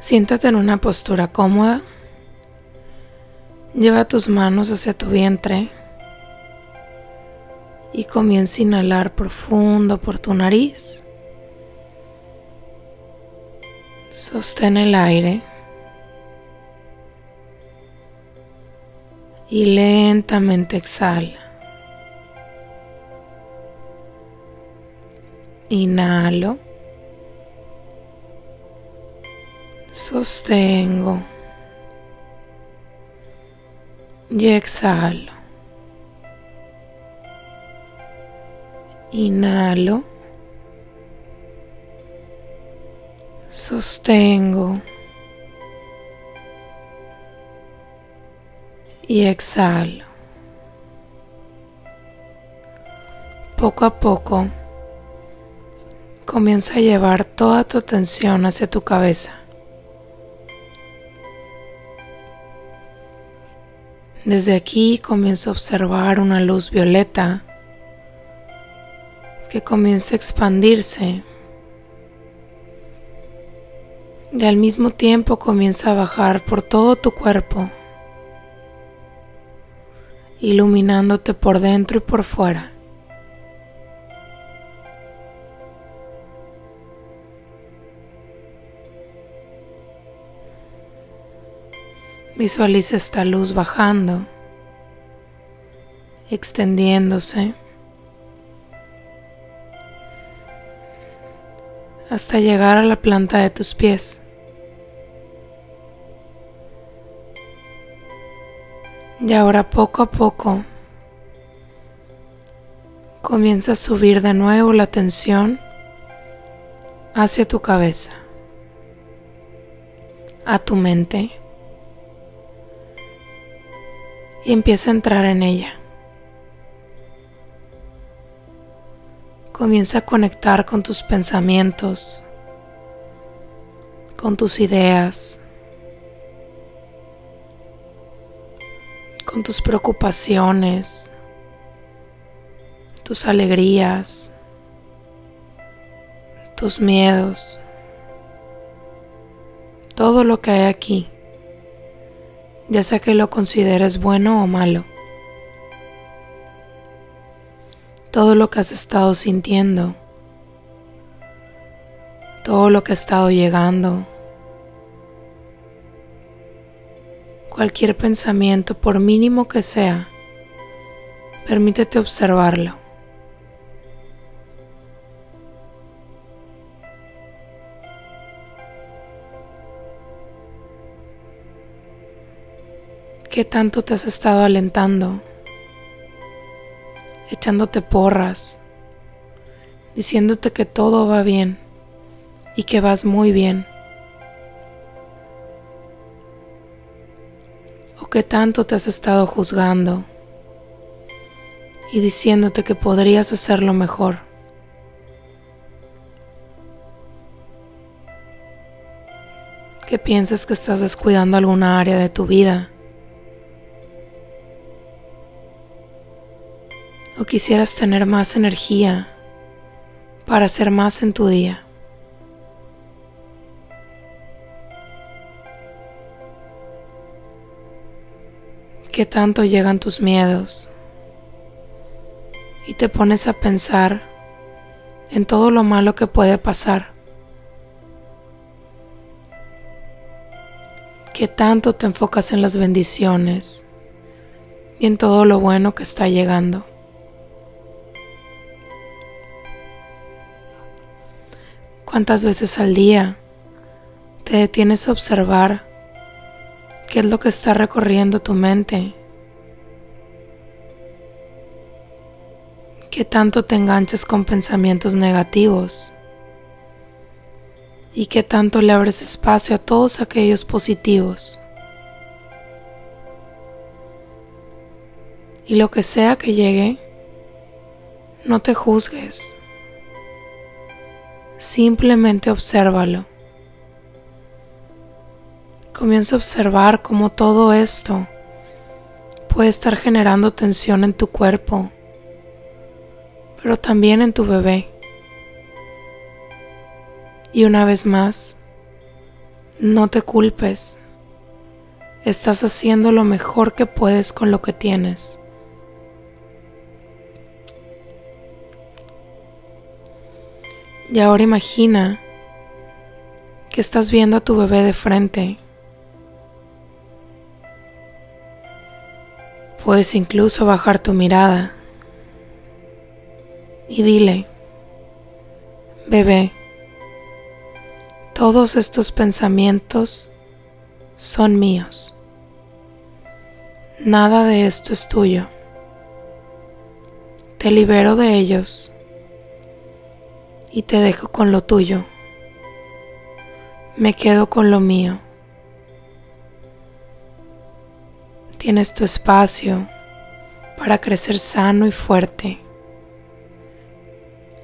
Siéntate en una postura cómoda. Lleva tus manos hacia tu vientre y comienza a inhalar profundo por tu nariz. Sostén el aire y lentamente exhala. Inhalo. Sostengo. Y exhalo. Inhalo. Sostengo. Y exhalo. Poco a poco comienza a llevar toda tu atención hacia tu cabeza. Desde aquí comienza a observar una luz violeta que comienza a expandirse y al mismo tiempo comienza a bajar por todo tu cuerpo, iluminándote por dentro y por fuera. Visualiza esta luz bajando, extendiéndose hasta llegar a la planta de tus pies. Y ahora poco a poco comienza a subir de nuevo la tensión hacia tu cabeza, a tu mente y empieza a entrar en ella. Comienza a conectar con tus pensamientos, con tus ideas, con tus preocupaciones, tus alegrías, tus miedos, todo lo que hay aquí ya sea que lo consideres bueno o malo. Todo lo que has estado sintiendo, todo lo que ha estado llegando, cualquier pensamiento, por mínimo que sea, permítete observarlo. ¿Qué tanto te has estado alentando? Echándote porras, diciéndote que todo va bien y que vas muy bien. ¿O qué tanto te has estado juzgando y diciéndote que podrías hacerlo mejor? ¿Qué piensas que estás descuidando alguna área de tu vida o quisieras tener más energía para hacer más en tu día. ¿Qué tanto llegan tus miedos? Y te pones a pensar en todo lo malo que puede pasar. ¿Qué tanto te enfocas en las bendiciones y en todo lo bueno que está llegando? ¿Cuántas veces al día te detienes a observar qué es lo que está recorriendo tu mente? ¿Qué tanto te enganchas con pensamientos negativos? ¿Y qué tanto le abres espacio a todos aquellos positivos? Y lo que sea que llegue, no te juzgues. Simplemente obsérvalo. Comienza a observar cómo todo esto puede estar generando tensión en tu cuerpo, pero también en tu bebé. Y una vez más, No te culpes. Estás haciendo lo mejor que puedes con lo que tienes. Y ahora imagina que estás viendo a tu bebé de frente. Puedes incluso bajar tu mirada y dile, bebé, todos estos pensamientos son míos. Nada de esto es tuyo. Te libero de ellos y te dejo con lo tuyo. Me quedo con lo mío. Tienes tu espacio para crecer sano y fuerte,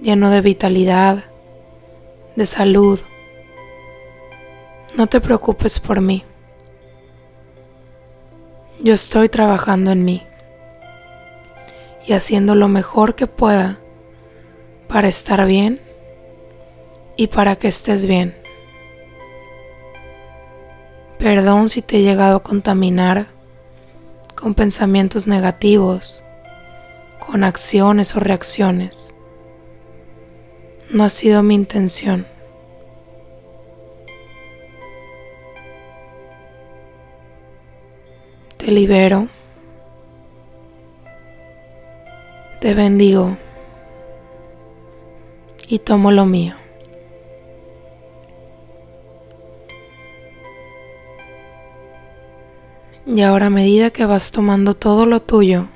lleno de vitalidad, de salud. No te preocupes por mí. Yo estoy trabajando en mí y haciendo lo mejor que pueda para estar bien y para que estés bien. Perdón si te he llegado a contaminar con pensamientos negativos, con acciones o reacciones. No ha sido mi intención. Te libero. Te bendigo. Y tomo lo mío. Y ahora a medida que vas tomando todo lo tuyo,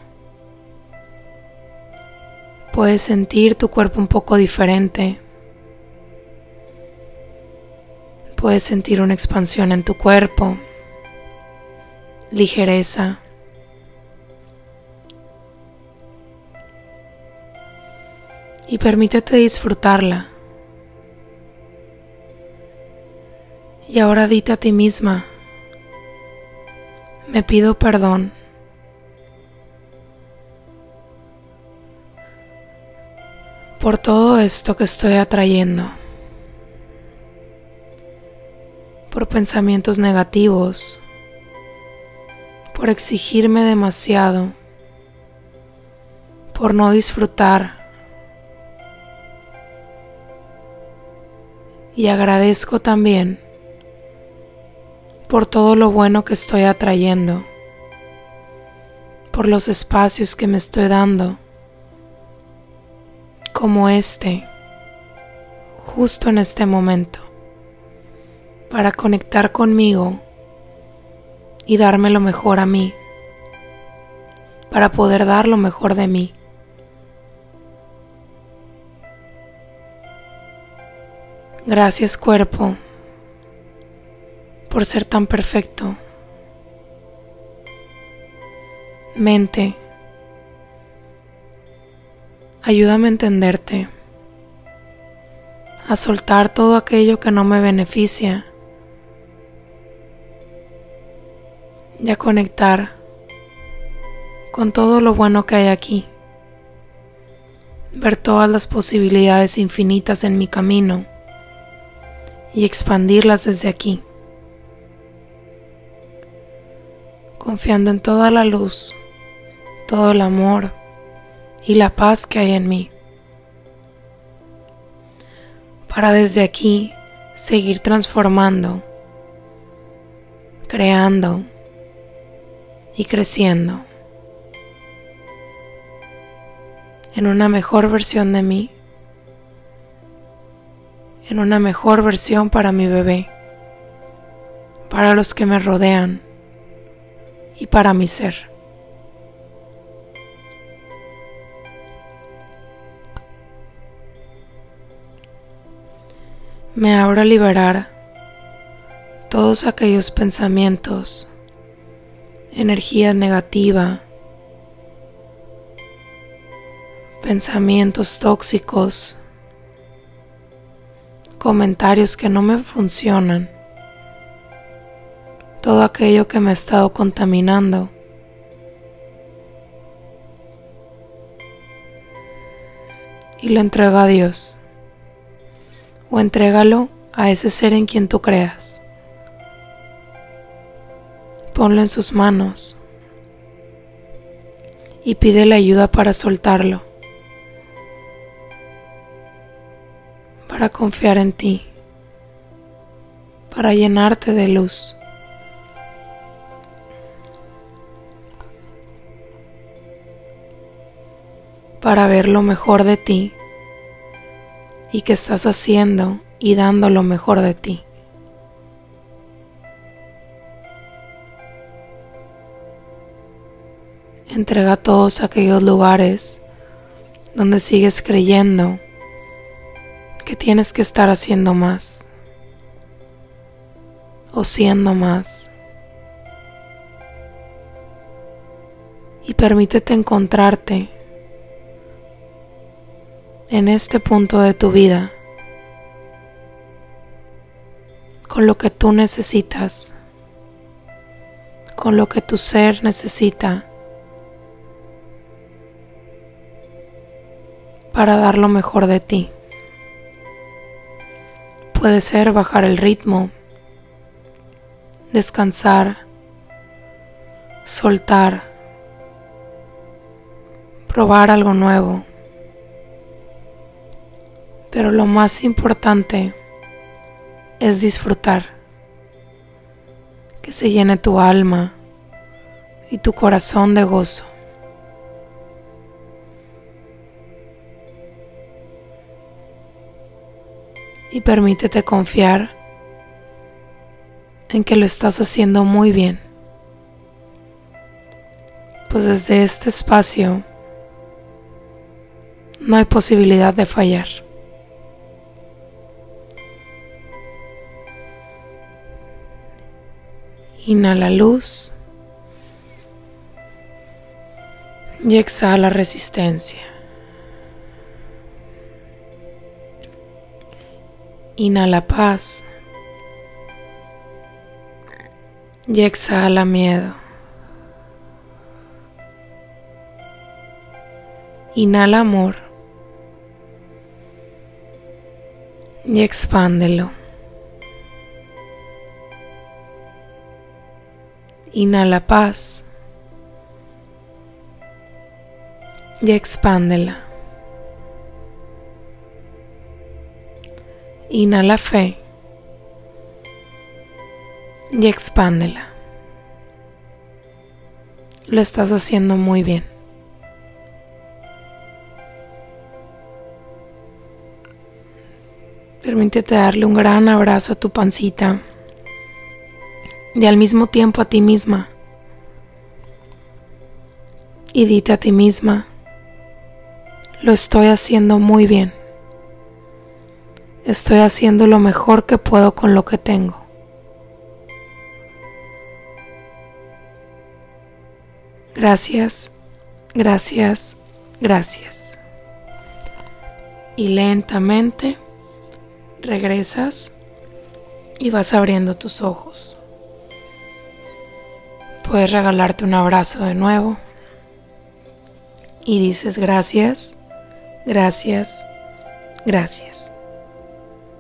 puedes sentir tu cuerpo un poco diferente. Puedes sentir una expansión en tu cuerpo, ligereza. Y permítete disfrutarla. Y ahora dite a ti misma, me pido perdón. por todo esto que estoy atrayendo, por pensamientos negativos, por exigirme demasiado, por no disfrutar. Y agradezco también por todo lo bueno que estoy atrayendo, por los espacios que me estoy dando, como este, justo en este momento, para conectar conmigo y darme lo mejor a mí, para poder dar lo mejor de mí. Gracias cuerpo por ser tan perfecto. Mente, ayúdame a entenderte, a soltar todo aquello que no me beneficia y a conectar con todo lo bueno que hay aquí, ver todas las posibilidades infinitas en mi camino y expandirlas desde aquí. Confiando en toda la luz, todo el amor y la paz que hay en mí, para desde aquí seguir transformando, creando y creciendo en una mejor versión de mí, en una mejor versión para mi bebé, para los que me rodean y para mi ser. Me abro a liberar todos aquellos pensamientos, energía negativa, pensamientos tóxicos, comentarios que no me funcionan todo aquello que me ha estado contaminando. Y lo entrega a Dios. O entrégalo a ese ser en quien tú creas. ponlo en sus manos y pídele ayuda para soltarlo, para confiar en ti, para llenarte de luz. Para ver lo mejor de ti y que estás haciendo y dando lo mejor de ti. Entrega todos aquellos lugares donde sigues creyendo que tienes que estar haciendo más o siendo más. Y permítete encontrarte en este punto de tu vida con lo que tú necesitas, con lo que tu ser necesita para dar lo mejor de ti. Puede ser bajar el ritmo, descansar, soltar, probar algo nuevo. Pero lo más importante es disfrutar, que se llene tu alma y tu corazón de gozo. y permítete confiar en que lo estás haciendo muy bien. Pues desde este espacio no hay posibilidad de fallar. Inhala luz y exhala resistencia. Inhala paz y exhala miedo. Inhala amor y expándelo. Inhala paz y expándela. Inhala fe y expándela. Lo estás haciendo muy bien. Permítete darle un gran abrazo a tu pancita y al mismo tiempo a ti misma. Y dite a ti misma, lo estoy haciendo muy bien. Estoy haciendo lo mejor que puedo con lo que tengo. Gracias, gracias, gracias. Y lentamente regresas y vas abriendo tus ojos. Puedes regalarte un abrazo de nuevo y dices gracias, gracias, gracias.